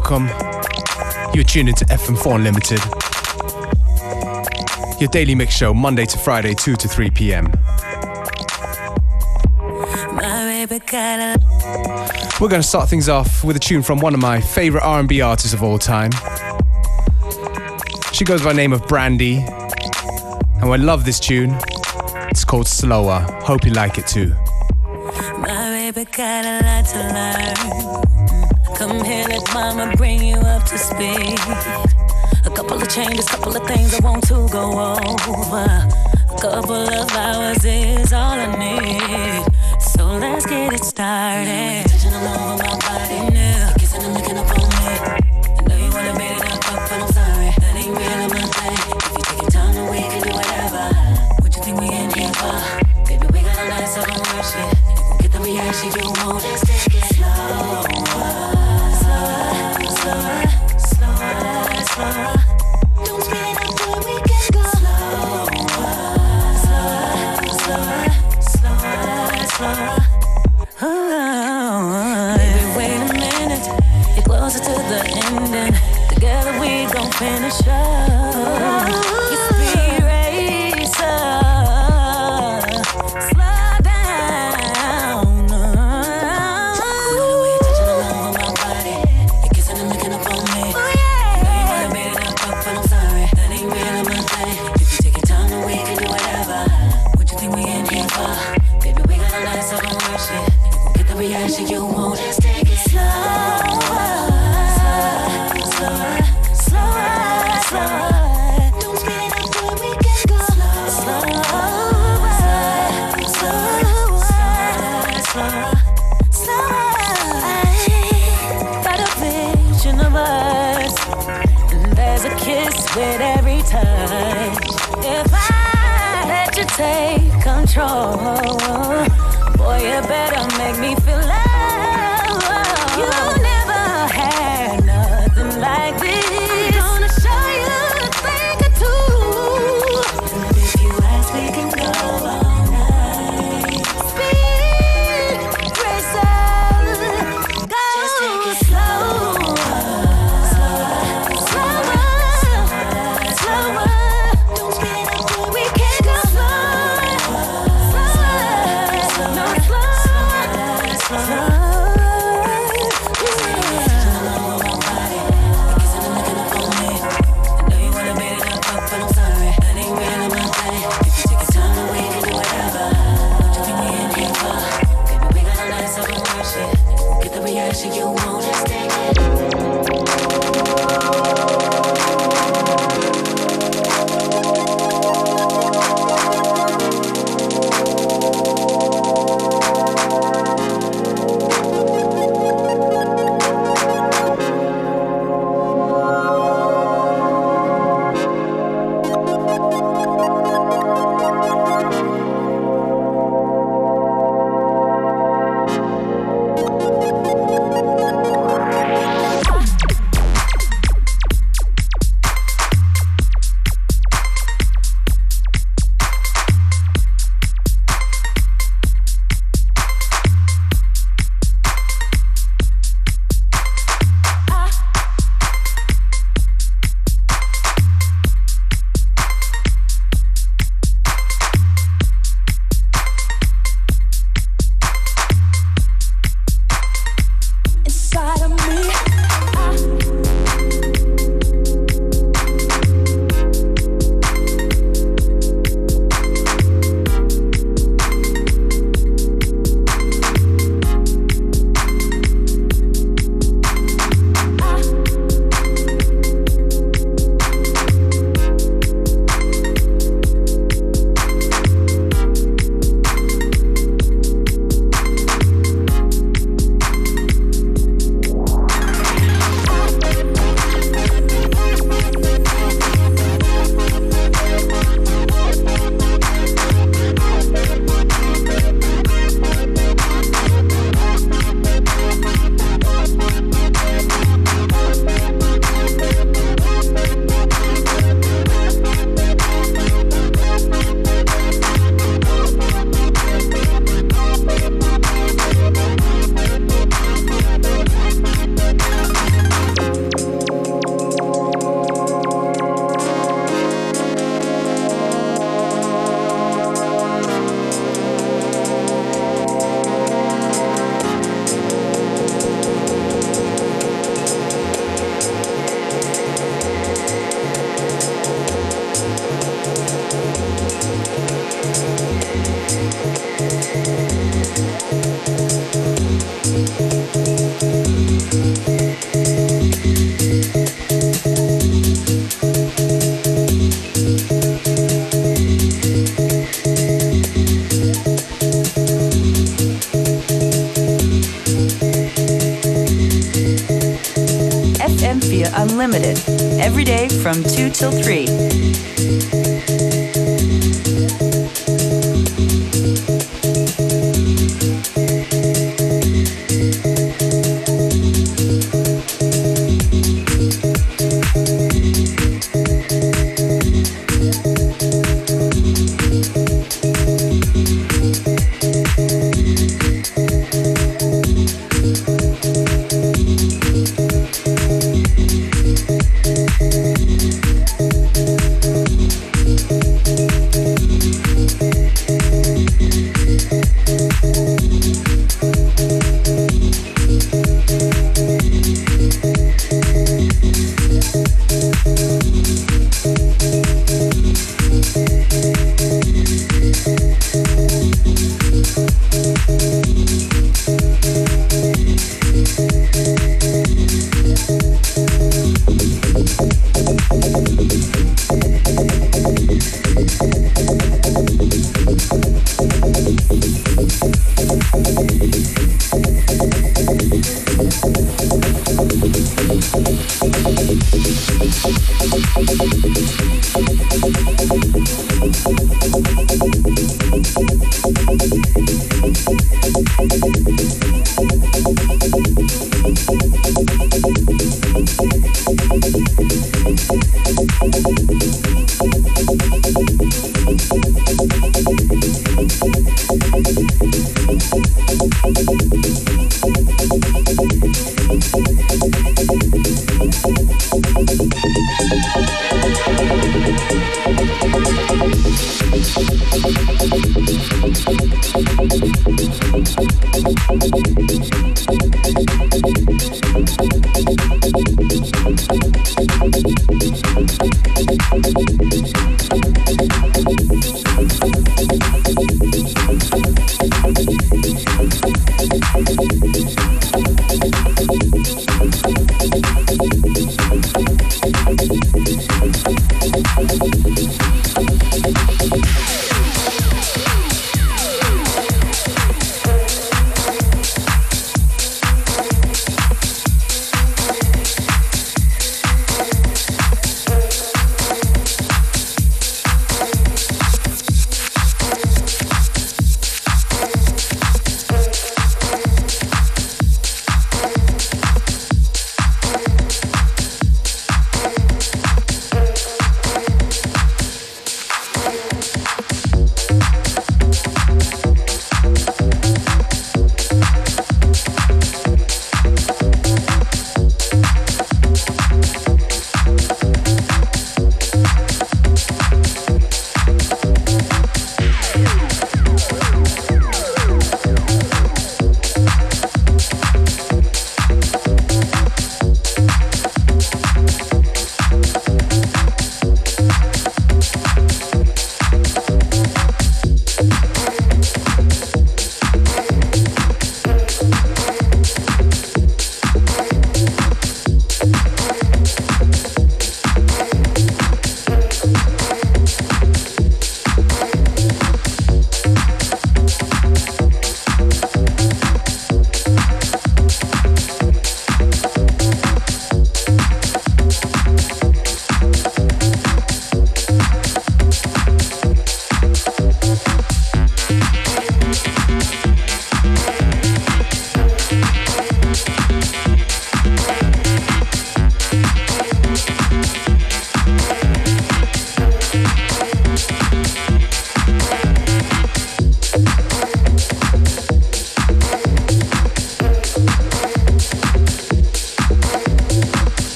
welcome. You're tuned into FM4 Unlimited, your daily mix show, Monday to Friday, 2 to 3 p.m. We're going to start things off with a tune from one of my favorite R&B artists of all time. She goes by the name of Brandy, and I love this tune. It's called Slower. Hope you like it too. My baby got a lot to learn. Come here, let mama bring you up to speed. A couple of changes, couple of things I want to go over. A couple of hours is all I need. So let's get it started.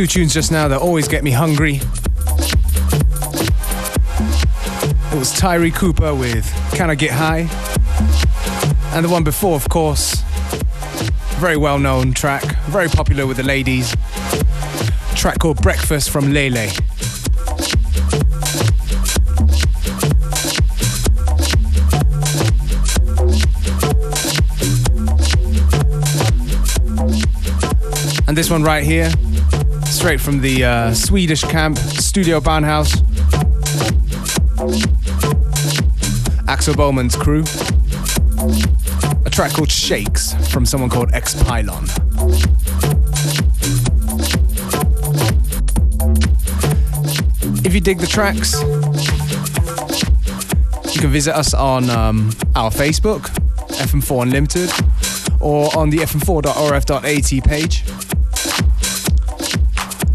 Two tunes just now that always get me hungry. It was Tyree Cooper with Can I Get High? And the one before, of course, very well known track, very popular with the ladies. A track called Breakfast from Lele. And this one right here, straight from the uh, Swedish camp, Studio Barnhus. Axel Boman's crew. A track called Shakes from someone called X Pylon. If you dig the tracks, you can visit us on um, our Facebook, FM4 Unlimited, or on the fm4.orf.at page.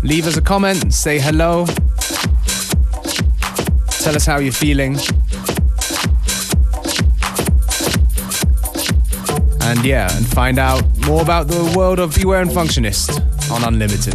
Leave us a comment, say hello, tell us how you're feeling. And yeah, and find out more about the world of Beware and Functionist on Unlimited.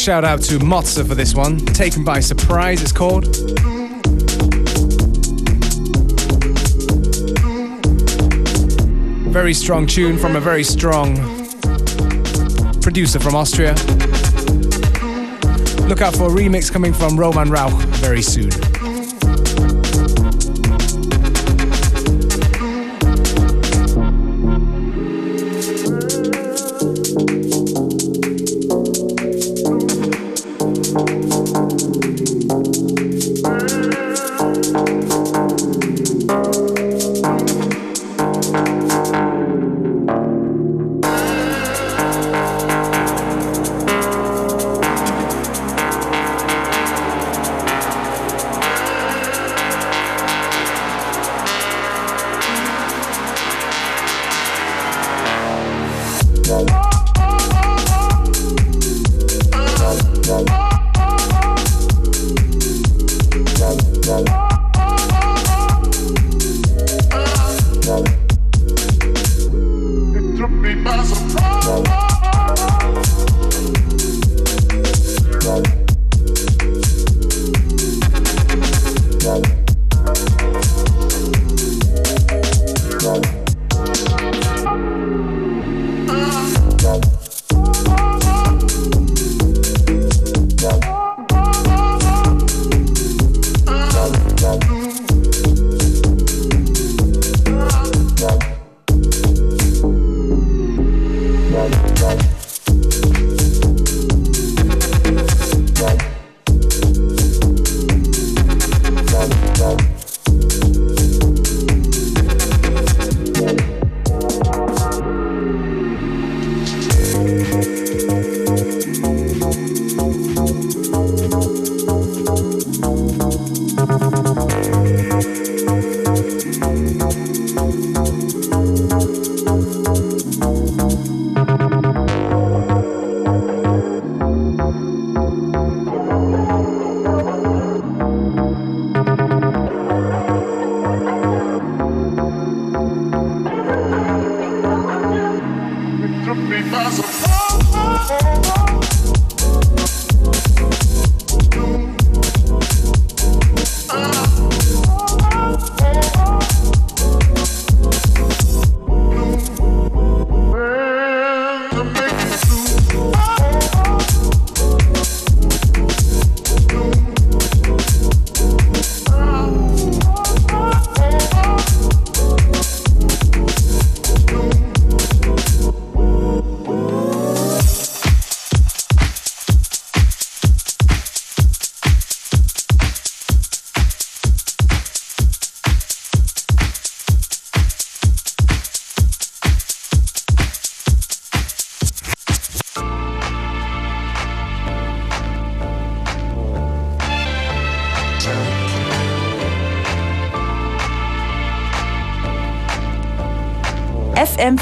Shout out to Motsa for this one. Taken by Surprise, it's called. Very strong tune from a very strong producer from Austria. Look out for a remix coming from Roman Rauch very soon.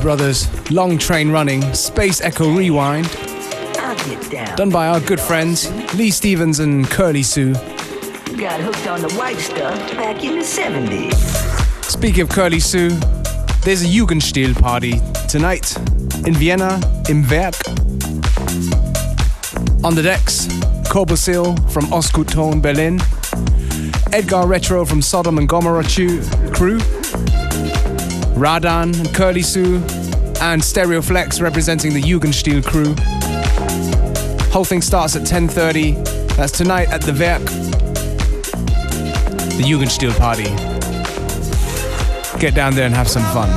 Doobie Brothers, Long Train Running, Space Echo Rewind. Done by our good friends Lee Stevens and Curly Sue. Got hooked on the white stuff back in the 70s. Speaking of Curly Sue, there's a Jugendstil party tonight in Vienna, im Werk. On the decks, Kobosil from Ostgut Berlin, Edgar Retro from Sodom and Gomorrah crew, Radan and Curly Sue, and Stereoflex representing the Jugendstil crew. Whole thing starts at 10.30. That's tonight at the Werk. The Jugendstil party. Get down there and have some fun.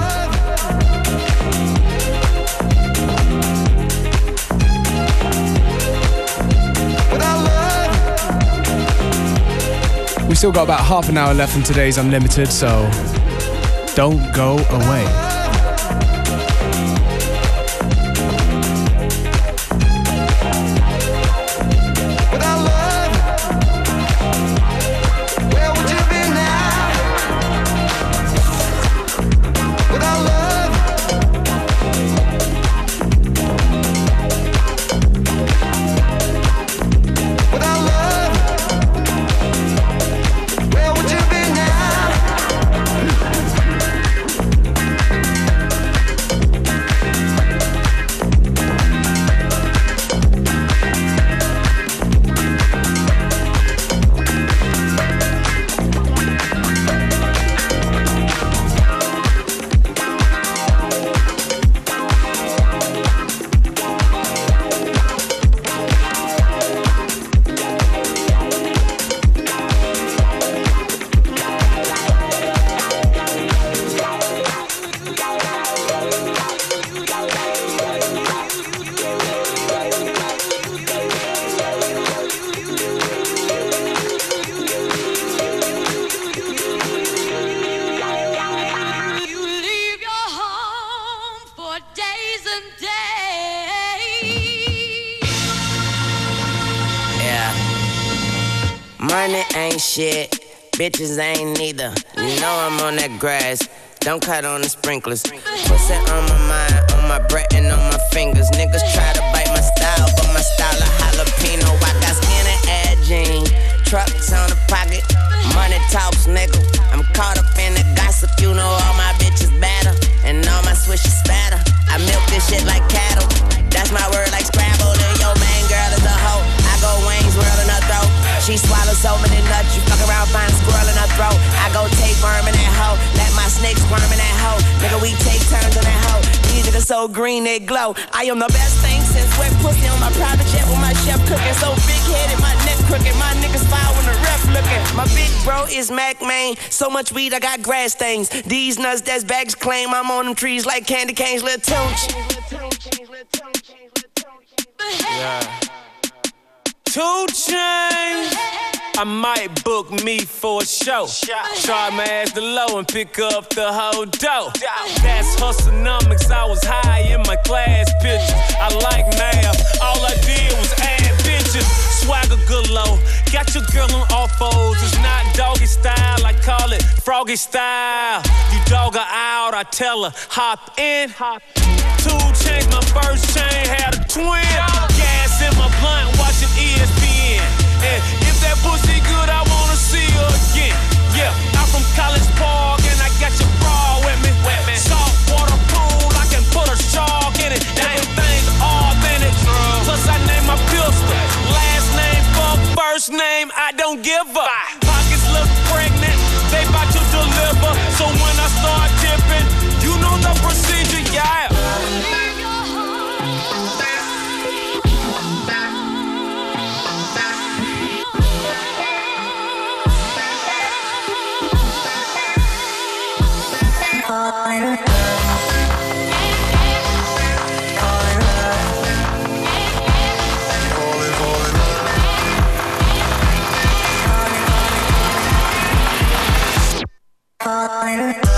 We still got about half an hour left in today's Unlimited, so Don't Go Away. Bitches ain't neither. You know I'm on that grass. Don't cut on the sprinklers. Pussy on my mind, on my breath, and on my fingers. Niggas try to bite my style, but my style a jalapeno. I got skin and air jeans, trucks on the pocket. Money talks, nigga. I'm caught up in the gossip. You know all my bitches better, and all my swishes spatter. So green, they glow. I am the best thing since wet pussy on my private jet with my chef cooking. So big headed, my neck crooked. My niggas foul when the ref looking. My big bro is Mack Maine. So much weed, I got grass stains. These nuts, that's bags claim. I'm on them trees like candy canes, little tunch. Yeah. Two chains. I might book me for a show. Try my ass to low and pick up the whole dough. That's hustlenomics. I was high in my class pictures. I like math. All I did was add bitches. Swagger good low. Got your girl on all fours. It's not doggy style. I call it froggy style. You dog her out. I tell her hop in. Hop. Two chains. My first chain had a twin. Gas in my blunt. Watching ESPN. And that pussy good, I wanna see her again. Yeah, I'm from College Park and I got your bra with me. Salt water pool, I can put a shark in it. Everything's authentic. Plus I name my pistol. Last name, fuck, first name, I don't give a. Pockets Bye.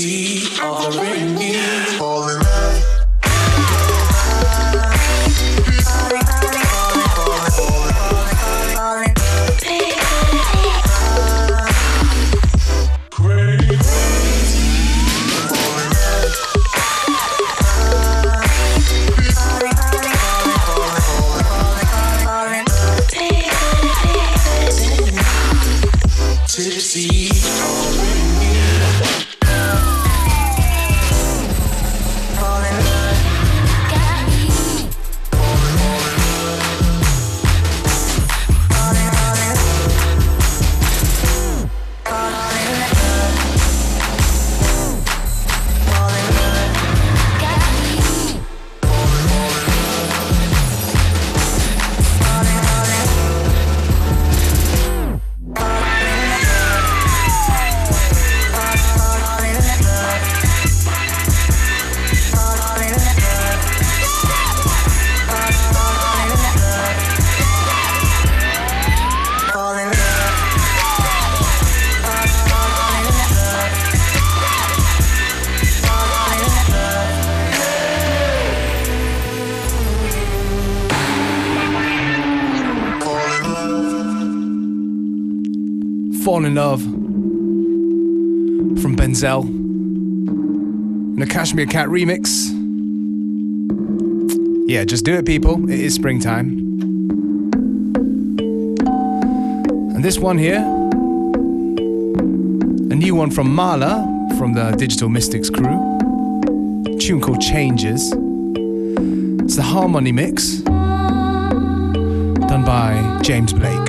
Tipsy, offering me falling from Benzel. And a Cashmere Cat remix. Yeah, just do it, people. It is springtime. And this one here, a new one from Mala from the Digital Mystikz crew. A tune called Changes. It's the Harmonimix done by James Blake.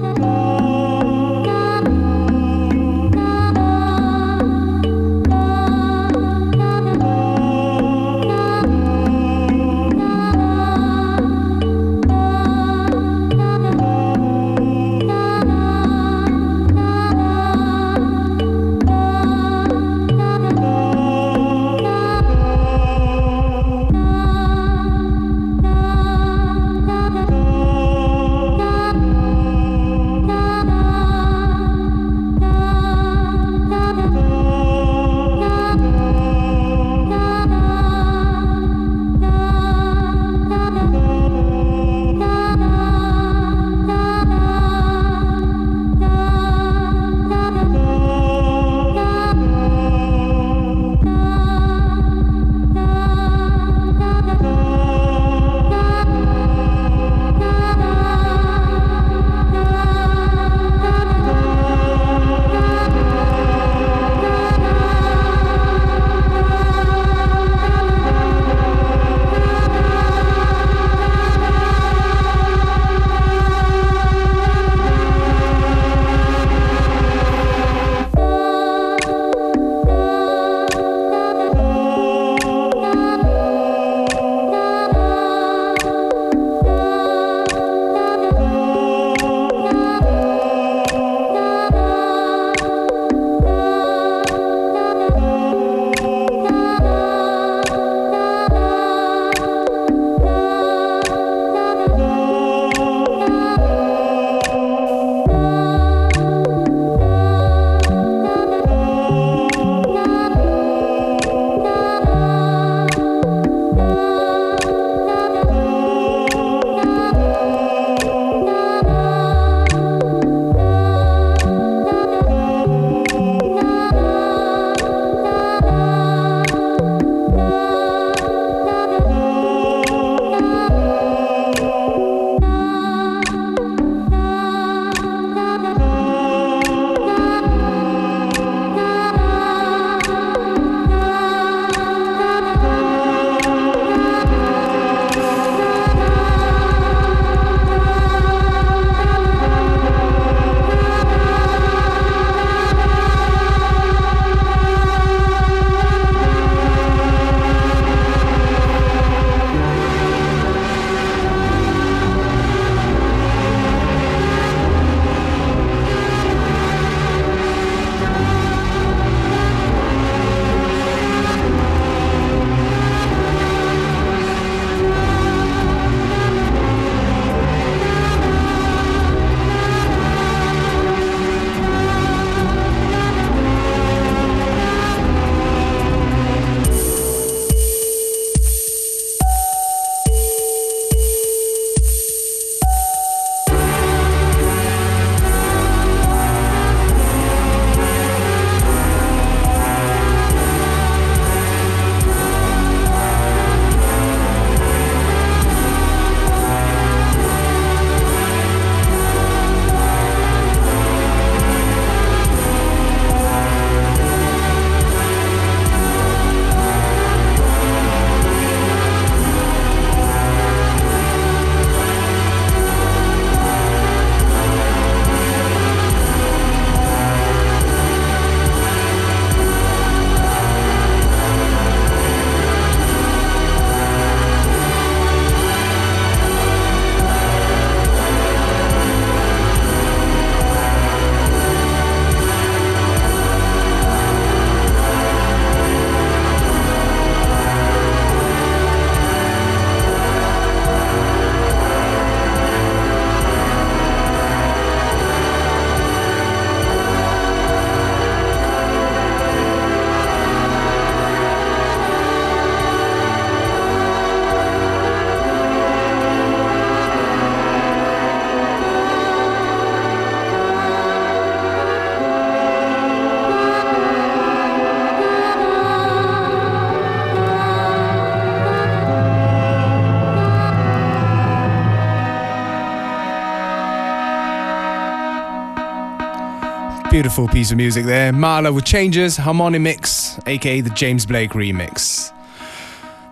Beautiful piece of music there. Mala with Changes, Harmonimix, aka the James Blake remix.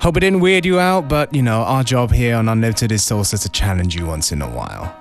Hope it didn't weird you out, but you know, our job here on Unlimited is also to challenge you once in a while.